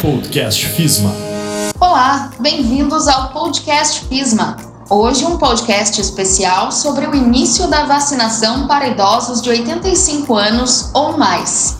Podcast FISMA. Olá, bem-vindos ao Podcast FISMA. Hoje um podcast especial sobre o início da vacinação para idosos de 85 anos ou mais.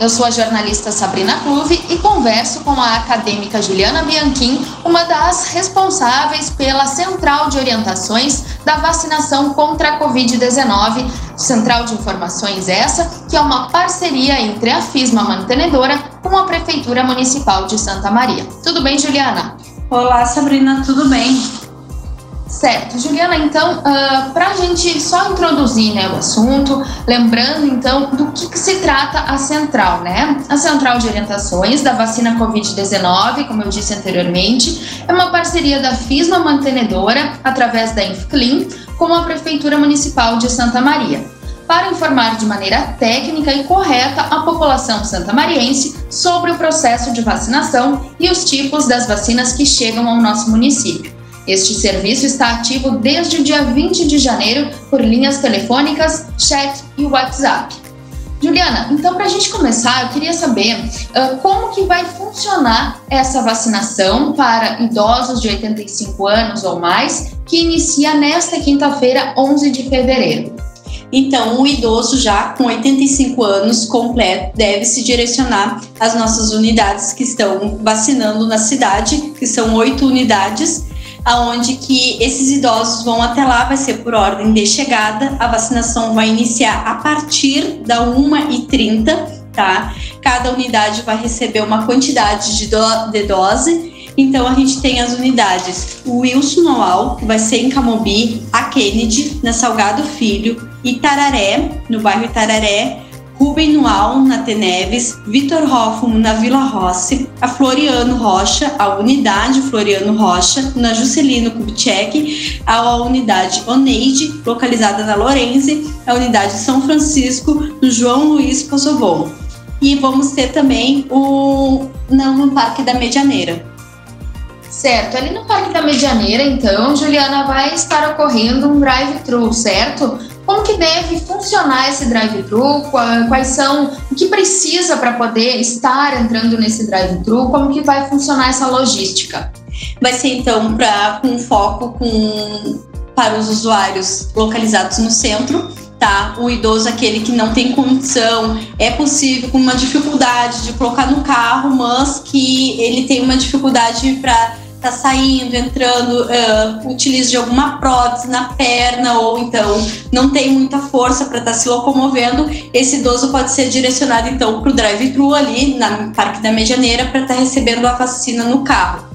Eu sou a jornalista Sabrina Clube e converso com a acadêmica Juliana Bianchim, uma das responsáveis pela Central de Orientações da Vacinação contra a Covid-19. Central de Informações essa, que é uma parceria entre a FISMA Mantenedora com a Prefeitura Municipal de Santa Maria. Tudo bem, Juliana? Olá, Sabrina, tudo bem? Certo, Juliana, então, uh, ah, para a gente só introduzir né, o assunto, lembrando então do que, que, se trata a central, né? A Central de Orientações da Vacina Covid-19, como eu disse anteriormente, é uma parceria da FISMA Mantenedora, através da InfClean, com a Prefeitura Municipal de Santa Maria, para informar de maneira técnica e correta a população santamariense sobre o processo de vacinação e os tipos das vacinas que chegam ao nosso município. Este serviço está ativo desde o dia 20 de janeiro por linhas telefônicas, chat e WhatsApp. Juliana, então para a gente começar, eu queria saber uh, como que vai funcionar essa vacinação para idosos de 85 anos ou mais, que inicia nesta quinta-feira, 11 de fevereiro. Então, o idoso já com 85 anos completo deve se direcionar às nossas unidades que estão vacinando na cidade, que são oito unidades, aonde que esses idosos vão até lá, vai ser por ordem de chegada, a vacinação vai iniciar a partir da 1h30, tá? Cada unidade vai receber uma quantidade de, do, de dose, então a gente tem as unidades o Wilson Noal, que vai ser em Camobi, a Kennedy, na Salgado Filho, Itararé, no bairro Itararé, Rubem Nual, na Teneves, Vitor Hoffman, na Vila Rossi, a Floriano Rocha, a unidade Floriano Rocha, na Juscelino Kubitschek, a unidade Oneide, localizada na Lorenze, a unidade São Francisco, no João Luiz Pozobon. E vamos ter também o no Parque da Medianeira. Certo, ali no Parque da Medianeira, então, Juliana, vai estar ocorrendo um drive-thru, certo? Como que deve funcionar esse drive-thru? Quais são o que precisa para poder estar entrando nesse drive-thru? Como que vai funcionar essa logística? Vai ser então para com foco com para os usuários localizados no centro, tá? O idoso aquele que não tem condição, é possível com uma dificuldade de colocar no carro, mas que ele tem uma dificuldade para tá saindo, entrando, uh, utiliza de alguma prótese na perna ou então não tem muita força para estar tá se locomovendo, esse idoso pode ser direcionado então para o drive-thru ali na Parque da Medianeira para estar tá recebendo a vacina no carro.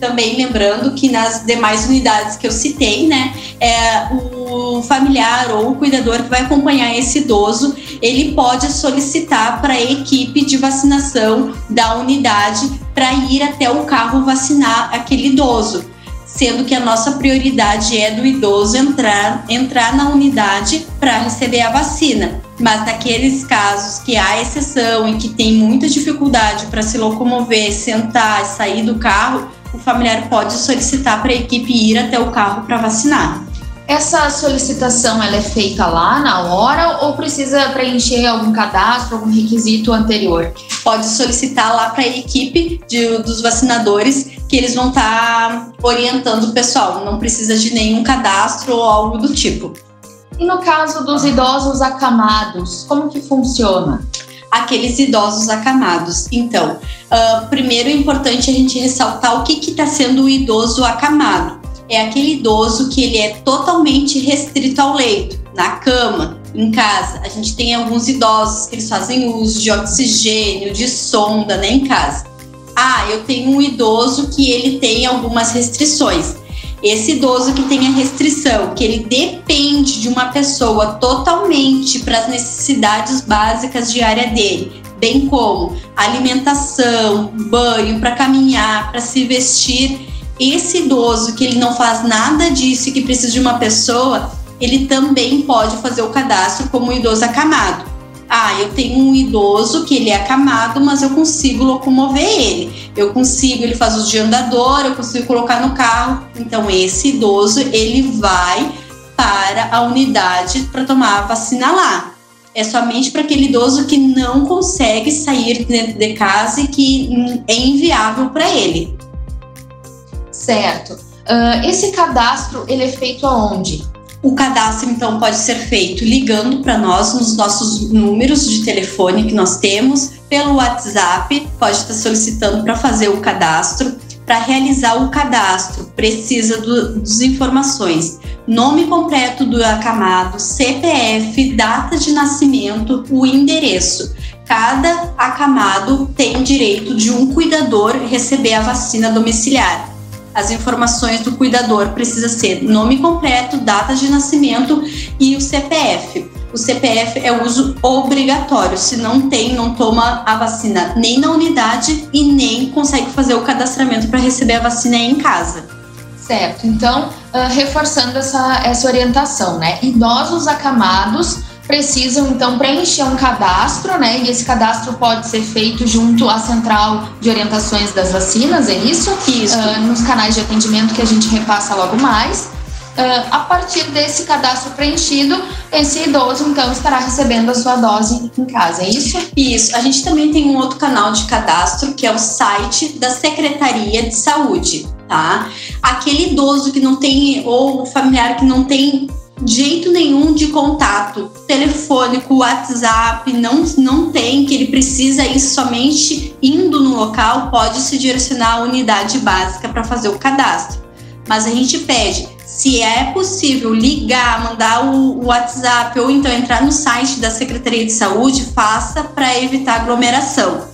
Também lembrando que nas demais unidades que eu citei, né, é, o familiar ou o cuidador que vai acompanhar esse idoso, ele pode solicitar para a equipe de vacinação da unidade para ir até o carro vacinar aquele idoso sendo que a nossa prioridade é do idoso entrar, entrar na unidade para receber a vacina. Mas naqueles casos que há exceção e que tem muita dificuldade para se locomover, sentar, sair do carro, o familiar pode solicitar para a equipe ir até o carro para vacinar. Essa solicitação ela é feita lá na hora ou precisa preencher algum cadastro, algum requisito anterior? Pode solicitar lá para a equipe de, dos vacinadores que eles vão estar tá orientando o pessoal. Não precisa de nenhum cadastro ou algo do tipo. E no caso dos idosos acamados, como que funciona? aqueles idosos acamados. Então, uh, primeiro é importante a gente ressaltar o que está sendo o idoso acamado. É aquele idoso que ele é totalmente restrito ao leito, na cama, em casa. A gente tem alguns idosos que eles fazem uso de oxigênio, de sonda, né, em casa. Ah, eu tenho um idoso que ele tem algumas restrições. Esse idoso que tem a restrição, que ele depende de uma pessoa totalmente para as necessidades básicas diárias dele, bem como alimentação, banho, para caminhar, para se vestir. Esse idoso que ele não faz nada disso e que precisa de uma pessoa, ele também pode fazer o cadastro como idoso acamado. Ah, eu tenho um idoso que ele é acamado, mas eu consigo locomover ele. Eu consigo, ele faz uso de andador, eu consigo colocar no carro. Então esse idoso, ele vai para a unidade para tomar a vacina lá. é somente para aquele idoso que não consegue sair dentro de casa e que é inviável para ele. Certo. Uh, esse cadastro ele é feito aonde? O cadastro, então, pode ser feito ligando para nós nos nossos números de telefone que nós temos, pelo WhatsApp, pode estar solicitando para fazer o cadastro. Para realizar o cadastro, precisa do, das informações: nome completo do acamado, CPF, data de nascimento, o endereço. Cada acamado tem direito de um cuidador receber a vacina domiciliar as informações do cuidador precisa ser nome completo, data de nascimento e o CPF. O CPF é uso obrigatório. Se não tem, não toma a vacina nem na unidade e nem consegue fazer o cadastramento para receber a vacina em casa. Certo. Então, uh, reforçando essa, essa orientação, né? Idosos acamados precisam então preencher um cadastro, né? E esse cadastro pode ser feito junto à central de orientações das vacinas, é isso? Isso. Uh, nos canais de atendimento que a gente repassa logo mais. Uh, a partir desse cadastro preenchido, esse idoso então estará recebendo a sua dose em casa, é isso? Isso. A gente também tem um outro canal de cadastro que é o site da Secretaria de Saúde, tá? Aquele idoso que não tem ou familiar que não tem jeito nenhum de contato telefônico, WhatsApp, não, não tem, que ele precisa ir somente indo no local, pode se direcionar à unidade básica para fazer o cadastro. Mas a gente pede, se é possível ligar, mandar o, WhatsApp ou então entrar no site da Secretaria de Saúde, faça para evitar aglomeração.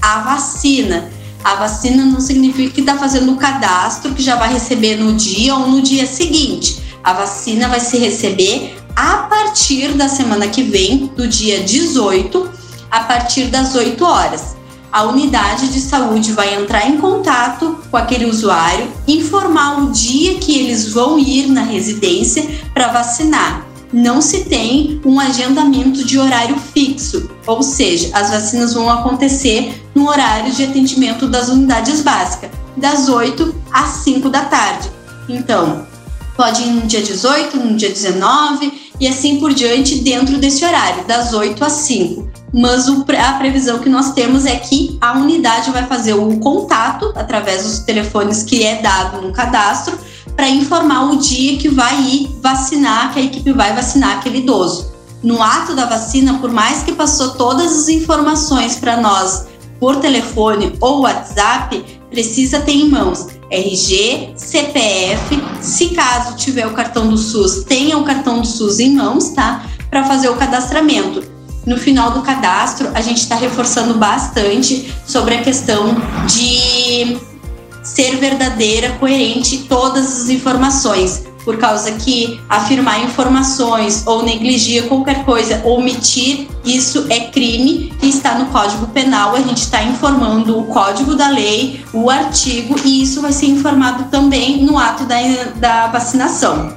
A vacina. A vacina não significa que está fazendo o cadastro que já vai receber no dia ou no dia seguinte a vacina vai se receber a partir da semana que vem, do dia 18, a partir das 8 horas. A unidade de saúde vai entrar em contato com aquele usuário, informar o dia que eles vão ir na residência para vacinar. Não se tem um agendamento de horário fixo, ou seja, as vacinas vão acontecer no horário de atendimento das unidades básicas, das 8 às 5 da tarde. Então, Pode ir no dia 18, no dia 19 e assim por diante dentro desse horário, das 8 às 5. Mas o, a previsão que nós temos é que a unidade vai fazer o contato através dos telefones que é dado no cadastro para informar o dia que vai ir vacinar, que a equipe vai vacinar aquele idoso. No ato da vacina, por mais que passou todas as informações para nós por telefone ou WhatsApp, precisa ter em mãos RG, CPF, se caso tiver o cartão do SUS, tenha o cartão do SUS em mãos, tá? Para fazer o cadastramento. No final do cadastro, a gente está reforçando bastante sobre a questão de ser verdadeira, coerente todas as informações por causa que afirmar informações ou negligir qualquer coisa, omitir, isso é crime e está no Código Penal. A gente está informando o código da lei, o artigo, e isso vai ser informado também no ato da, da vacinação.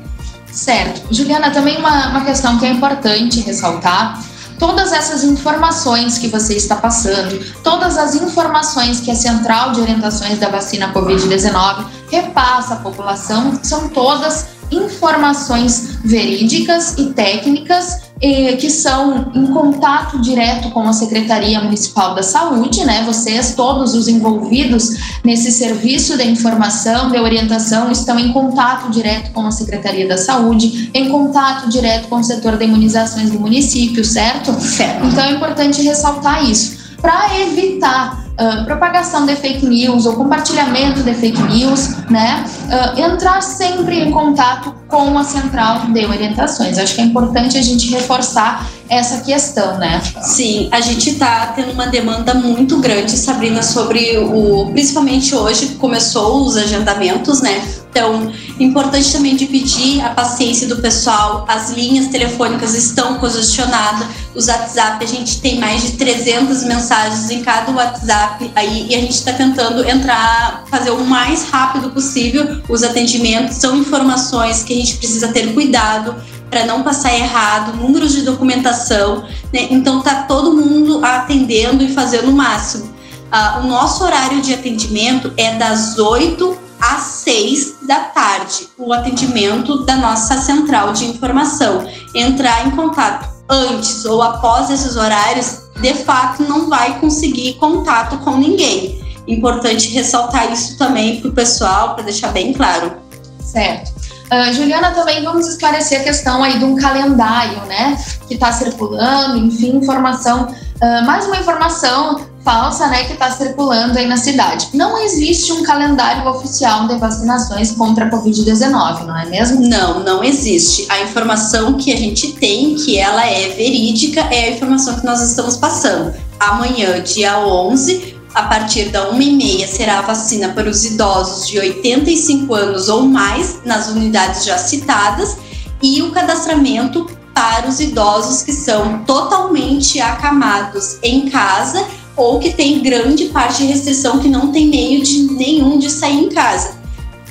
Certo. Juliana, também uma, uma questão que é importante ressaltar todas essas informações que você está passando, todas as informações que a Central de Orientações da Vacina Covid-19 repassa à população, são todas informações verídicas e técnicas eh, que são em contato direto com a Secretaria Municipal da Saúde, né? Vocês, todos os envolvidos nesse serviço de informação, de orientação, estão em contato direto com a Secretaria da Saúde, em contato direto com o setor de imunizações do município, certo? Certo. Então é importante ressaltar isso para evitar propagação de fake news ou compartilhamento de fake news, né? Uh, entrar sempre em contato com a central de orientações. Acho que é importante a gente reforçar essa questão, né? Sim, a gente está tendo uma demanda muito grande, Sabrina, sobre o. Principalmente hoje começou os agendamentos, né? Então, importante também pedir a paciência do pessoal. As linhas telefônicas estão congestionadas. Os WhatsApp, a gente tem mais de 300 mensagens em cada WhatsApp aí e a gente está tentando entrar, fazer o mais rápido possível os atendimentos. São informações que a gente precisa ter cuidado para não passar errado, números de documentação, né? Então tá todo mundo atendendo e fazendo o máximo. Uh, o nosso horário de atendimento é das 8 às 6 da tarde, o atendimento da nossa central de informação. Entrar em contato antes ou após esses horários, de fato não vai conseguir contato com ninguém. Importante ressaltar isso também para o pessoal, para deixar bem claro. Certo. Uh, Juliana, também vamos esclarecer a questão aí de um calendário, né, que está circulando, enfim, informação, uh, mais uma informação falsa, né, que está circulando aí na cidade. Não existe um calendário oficial de vacinações contra a Covid-19, não é mesmo? Não, não existe. A informação que a gente tem, que ela é verídica, é a informação que nós estamos passando. Amanhã, dia 11, a partir da 1h30 será a vacina para os idosos de 85 anos ou mais nas unidades já citadas e o cadastramento para os idosos que são totalmente acamados em casa ou que tem grande parte de restrição que não tem meio de nenhum de sair em casa.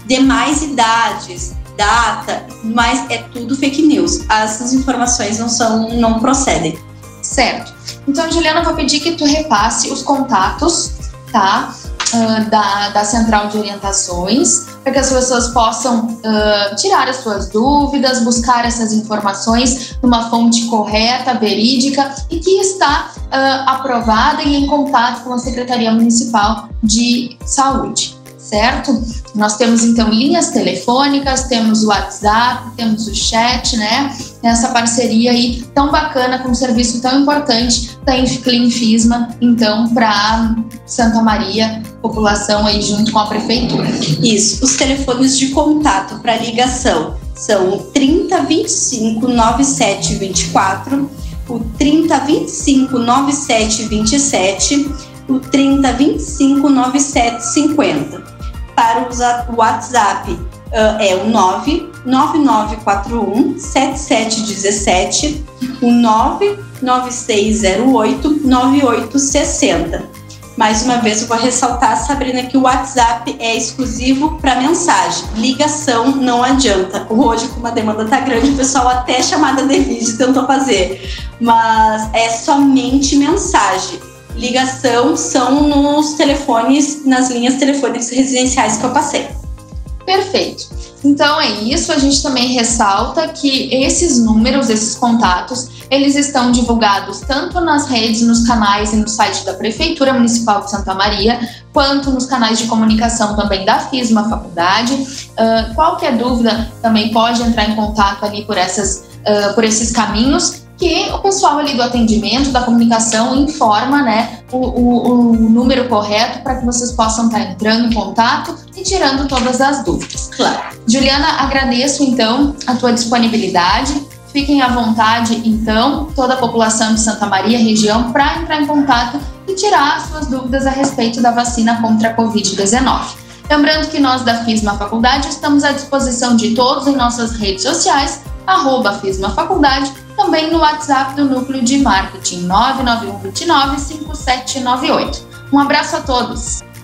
Demais idades, data, mas é tudo fake news. Essas informações não são, não procedem. Certo. Então, Juliana, vou pedir que tu repasse os contatos, tá? Uh, da, da central de orientações, para que as pessoas possam uh, tirar as suas dúvidas, buscar essas informações numa fonte correta, verídica e que está uh, aprovada e em contato com a Secretaria Municipal de Saúde, certo? Nós temos então linhas telefônicas, temos o WhatsApp, temos o chat, né? Essa parceria aí tão bacana com um serviço tão importante da Cleanfisma, então, para Santa Maria, população aí junto com a prefeitura. Isso, os telefones de contato para ligação são 3025 9724 o 3025 9727, o 3025 9750. Para o WhatsApp uh, é o 99941 7717, o 99608 9860. Mais uma vez, eu vou ressaltar, Sabrina, que o WhatsApp é exclusivo para mensagem. Ligação não adianta. Hoje, como a demanda tá grande, o pessoal até chamada de vídeo tentou fazer. Mas é somente mensagem. Ligação são nos telefones, nas linhas telefônicas residenciais que eu passei. Perfeito. Então é isso. A gente também ressalta que esses números, esses contatos, eles estão divulgados tanto nas redes, nos canais e no site da Prefeitura Municipal de Santa Maria, quanto nos canais de comunicação também da FISMA Faculdade. Uh, qualquer dúvida também pode entrar em contato ali por, essas, uh, por esses caminhos que o pessoal ali do atendimento, da comunicação, informa né, o, o, o número correto para que vocês possam estar entrando em contato e tirando todas as dúvidas. Claro. Juliana, agradeço então a tua disponibilidade. Fiquem à vontade, então, toda a população de Santa Maria, região, para entrar em contato e tirar suas dúvidas a respeito da vacina contra a Covid-19. Lembrando que nós da FISMA Faculdade estamos à disposição de todos em nossas redes sociais, arroba FISMA Faculdade, também no WhatsApp do Núcleo de Marketing 99129 5798. Um abraço a todos!